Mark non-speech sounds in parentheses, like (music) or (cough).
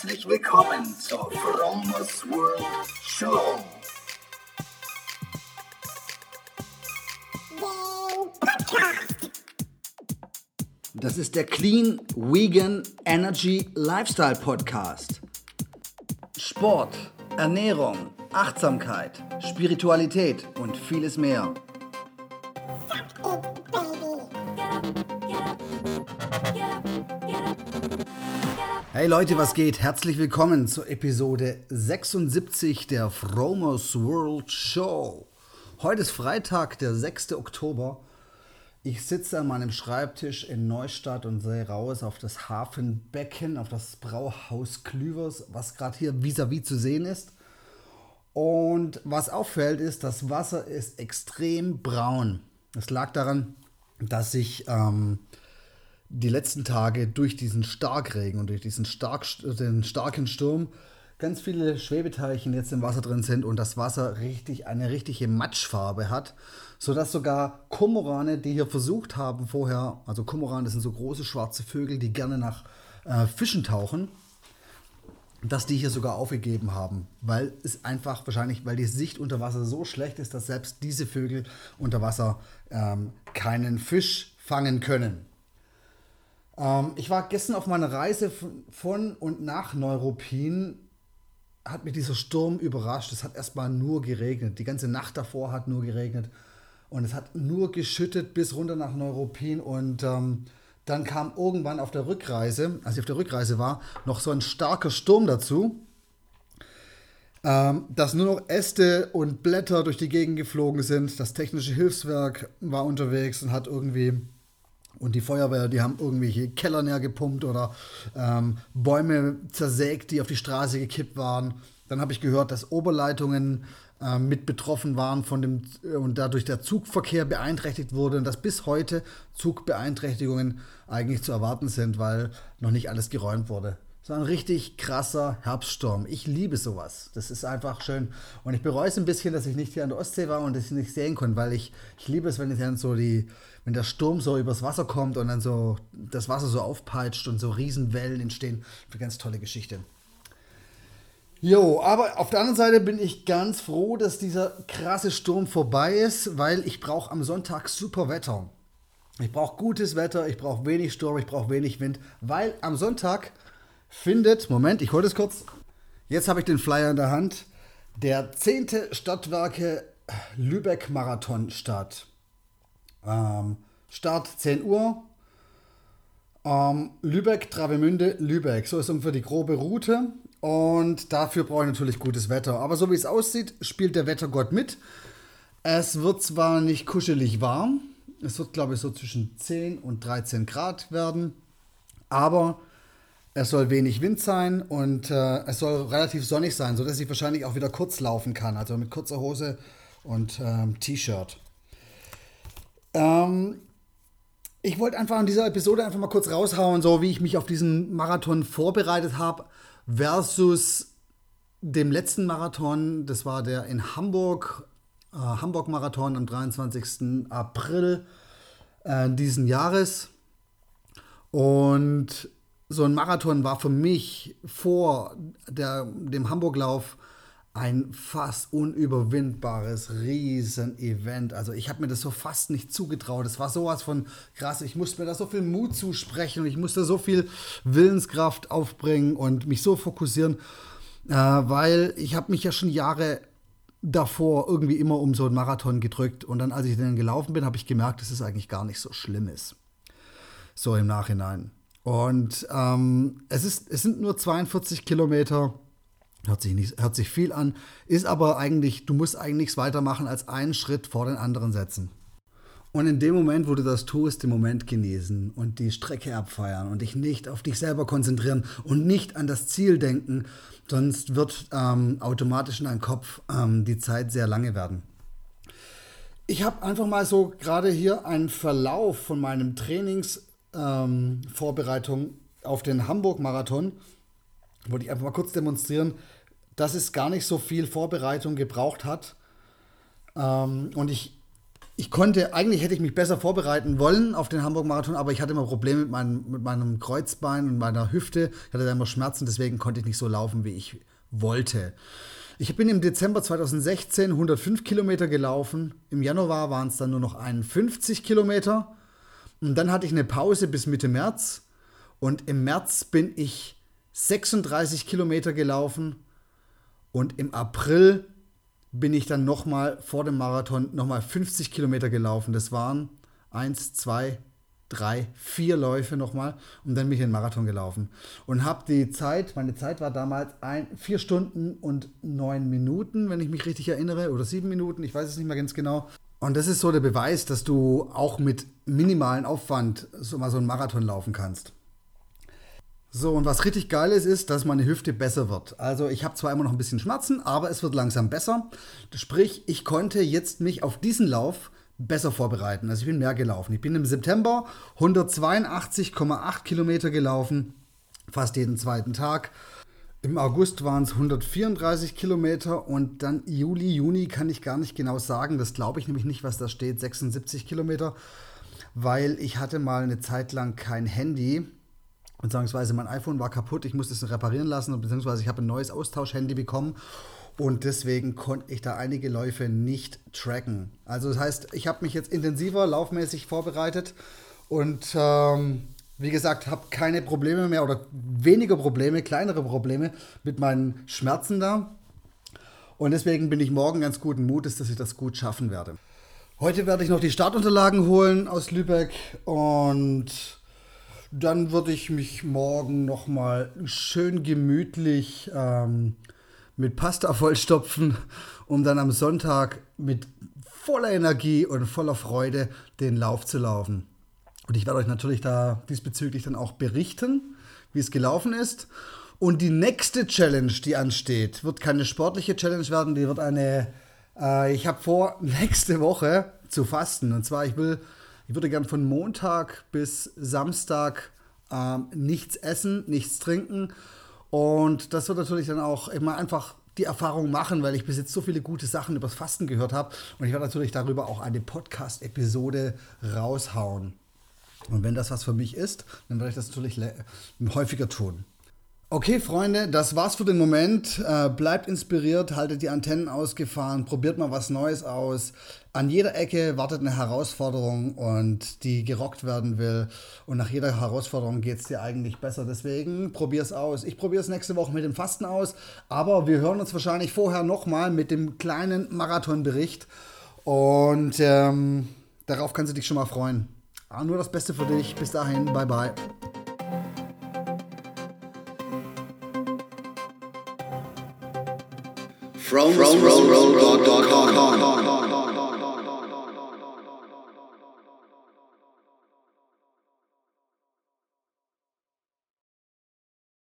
Herzlich willkommen zur Fromos World Show. Das ist der Clean Vegan Energy Lifestyle Podcast. Sport, Ernährung, Achtsamkeit, Spiritualität und vieles mehr. Hey Leute, was geht? Herzlich willkommen zur Episode 76 der Fromos World Show. Heute ist Freitag, der 6. Oktober. Ich sitze an meinem Schreibtisch in Neustadt und sehe raus auf das Hafenbecken, auf das Brauhaus Klüvers, was gerade hier vis-à-vis -vis zu sehen ist. Und was auffällt, ist, das Wasser ist extrem braun. Das lag daran, dass sich ähm, die letzten Tage durch diesen Starkregen und durch diesen stark, den starken Sturm ganz viele Schwebeteilchen jetzt im Wasser drin sind und das Wasser richtig eine richtige Matschfarbe hat, sodass sogar Kormorane, die hier versucht haben vorher, also Kormorane, das sind so große schwarze Vögel, die gerne nach äh, Fischen tauchen, dass die hier sogar aufgegeben haben, weil es einfach wahrscheinlich, weil die Sicht unter Wasser so schlecht ist, dass selbst diese Vögel unter Wasser ähm, keinen Fisch fangen können. Ähm, ich war gestern auf meiner Reise von und nach Neuruppin. Hat mich dieser Sturm überrascht. Es hat erstmal nur geregnet. Die ganze Nacht davor hat nur geregnet. Und es hat nur geschüttet bis runter nach Neuruppin. Und ähm, dann kam irgendwann auf der Rückreise, als ich auf der Rückreise war, noch so ein starker Sturm dazu. Ähm, dass nur noch Äste und Blätter durch die Gegend geflogen sind. Das technische Hilfswerk war unterwegs und hat irgendwie und die Feuerwehr, die haben irgendwelche Keller näher gepumpt oder ähm, Bäume zersägt, die auf die Straße gekippt waren. Dann habe ich gehört, dass Oberleitungen äh, mit betroffen waren von dem äh, und dadurch der Zugverkehr beeinträchtigt wurde und dass bis heute Zugbeeinträchtigungen eigentlich zu erwarten sind, weil noch nicht alles geräumt wurde. So ein richtig krasser Herbststurm. Ich liebe sowas. Das ist einfach schön. Und ich bereue es ein bisschen, dass ich nicht hier an der Ostsee war und das nicht sehen konnte, weil ich, ich liebe es, wenn ich dann so die, wenn der Sturm so übers Wasser kommt und dann so das Wasser so aufpeitscht und so Riesenwellen entstehen. Für ganz tolle Geschichte. Jo, aber auf der anderen Seite bin ich ganz froh, dass dieser krasse Sturm vorbei ist, weil ich brauche am Sonntag super Wetter. Ich brauche gutes Wetter, ich brauche wenig Sturm, ich brauche wenig Wind, weil am Sonntag findet, Moment, ich hole es kurz. Jetzt habe ich den Flyer in der Hand. Der 10. Stadtwerke Lübeck Marathon statt. Ähm, Start 10 Uhr. Ähm, Lübeck, Travemünde, Lübeck. So ist ungefähr die grobe Route. Und dafür brauche ich natürlich gutes Wetter. Aber so wie es aussieht, spielt der Wettergott mit. Es wird zwar nicht kuschelig warm. Es wird, glaube ich, so zwischen 10 und 13 Grad werden. Aber es soll wenig Wind sein und äh, es soll relativ sonnig sein, sodass ich wahrscheinlich auch wieder kurz laufen kann. Also mit kurzer Hose und ähm, T-Shirt. Ähm, ich wollte einfach in dieser Episode einfach mal kurz raushauen, so wie ich mich auf diesen Marathon vorbereitet habe, versus dem letzten Marathon. Das war der in Hamburg, äh, Hamburg-Marathon am 23. April äh, diesen Jahres. Und so ein Marathon war für mich vor der, dem Hamburglauf ein fast unüberwindbares Riesen-Event. Also ich habe mir das so fast nicht zugetraut. Es war sowas von krass. Ich musste mir da so viel Mut zusprechen und ich musste so viel Willenskraft aufbringen und mich so fokussieren, äh, weil ich habe mich ja schon Jahre davor irgendwie immer um so einen Marathon gedrückt. Und dann, als ich dann gelaufen bin, habe ich gemerkt, dass es eigentlich gar nicht so schlimm ist. So im Nachhinein. Und ähm, es, ist, es sind nur 42 Kilometer. Hört sich, nicht, hört sich viel an, ist aber eigentlich, du musst eigentlich nichts weitermachen als einen Schritt vor den anderen setzen. Und in dem Moment, wo du das tust, den Moment genießen und die Strecke abfeiern und dich nicht auf dich selber konzentrieren und nicht an das Ziel denken, sonst wird ähm, automatisch in deinem Kopf ähm, die Zeit sehr lange werden. Ich habe einfach mal so gerade hier einen Verlauf von meinem Trainings ähm, Vorbereitung auf den Hamburg-Marathon wollte ich einfach mal kurz demonstrieren, dass es gar nicht so viel Vorbereitung gebraucht hat. Ähm, und ich ich konnte, eigentlich hätte ich mich besser vorbereiten wollen auf den Hamburg-Marathon, aber ich hatte immer Probleme mit, mein, mit meinem Kreuzbein und meiner Hüfte. Ich hatte da immer Schmerzen, deswegen konnte ich nicht so laufen, wie ich wollte. Ich bin im Dezember 2016 105 Kilometer gelaufen. Im Januar waren es dann nur noch 51 Kilometer. Und dann hatte ich eine Pause bis Mitte März. Und im März bin ich 36 Kilometer gelaufen. Und im April bin ich dann nochmal vor dem Marathon nochmal 50 Kilometer gelaufen. Das waren eins, zwei, drei, vier Läufe nochmal und dann bin ich den Marathon gelaufen. Und habe die Zeit, meine Zeit war damals ein, vier Stunden und neun Minuten, wenn ich mich richtig erinnere, oder sieben Minuten, ich weiß es nicht mehr ganz genau. Und das ist so der Beweis, dass du auch mit minimalen Aufwand so mal so einen Marathon laufen kannst. So, und was richtig geil ist, ist, dass meine Hüfte besser wird. Also ich habe zwar immer noch ein bisschen Schmerzen, aber es wird langsam besser. Sprich, ich konnte jetzt mich auf diesen Lauf besser vorbereiten. Also ich bin mehr gelaufen. Ich bin im September 182,8 Kilometer gelaufen, fast jeden zweiten Tag. Im August waren es 134 Kilometer und dann Juli, Juni kann ich gar nicht genau sagen. Das glaube ich nämlich nicht, was da steht, 76 Kilometer, weil ich hatte mal eine Zeit lang kein Handy. Beziehungsweise mein iPhone war kaputt, ich musste es reparieren lassen, beziehungsweise ich habe ein neues Austauschhandy bekommen. Und deswegen konnte ich da einige Läufe nicht tracken. Also das heißt, ich habe mich jetzt intensiver laufmäßig vorbereitet. Und ähm, wie gesagt, habe keine Probleme mehr oder weniger Probleme, kleinere Probleme mit meinen Schmerzen da. Und deswegen bin ich morgen ganz guten Mutes, dass ich das gut schaffen werde. Heute werde ich noch die Startunterlagen holen aus Lübeck und dann würde ich mich morgen nochmal schön gemütlich ähm, mit Pasta vollstopfen, um dann am Sonntag mit voller Energie und voller Freude den Lauf zu laufen. Und ich werde euch natürlich da diesbezüglich dann auch berichten, wie es gelaufen ist. Und die nächste Challenge, die ansteht, wird keine sportliche Challenge werden, die wird eine, äh, ich habe vor, (laughs) nächste Woche zu fasten. Und zwar, ich will ich würde gern von Montag bis Samstag ähm, nichts essen, nichts trinken. Und das wird natürlich dann auch immer einfach die Erfahrung machen, weil ich bis jetzt so viele gute Sachen über das Fasten gehört habe. Und ich werde natürlich darüber auch eine Podcast-Episode raushauen. Und wenn das was für mich ist, dann werde ich das natürlich häufiger tun. Okay, Freunde, das war's für den Moment. Äh, bleibt inspiriert, haltet die Antennen ausgefahren, probiert mal was Neues aus. An jeder Ecke wartet eine Herausforderung und die gerockt werden will. Und nach jeder Herausforderung geht es dir eigentlich besser. Deswegen probier's aus. Ich probiere es nächste Woche mit dem Fasten aus, aber wir hören uns wahrscheinlich vorher nochmal mit dem kleinen Marathonbericht. Und ähm, darauf kannst du dich schon mal freuen. Aber nur das Beste für dich. Bis dahin, bye bye. from, from, from, from, from, from, from, from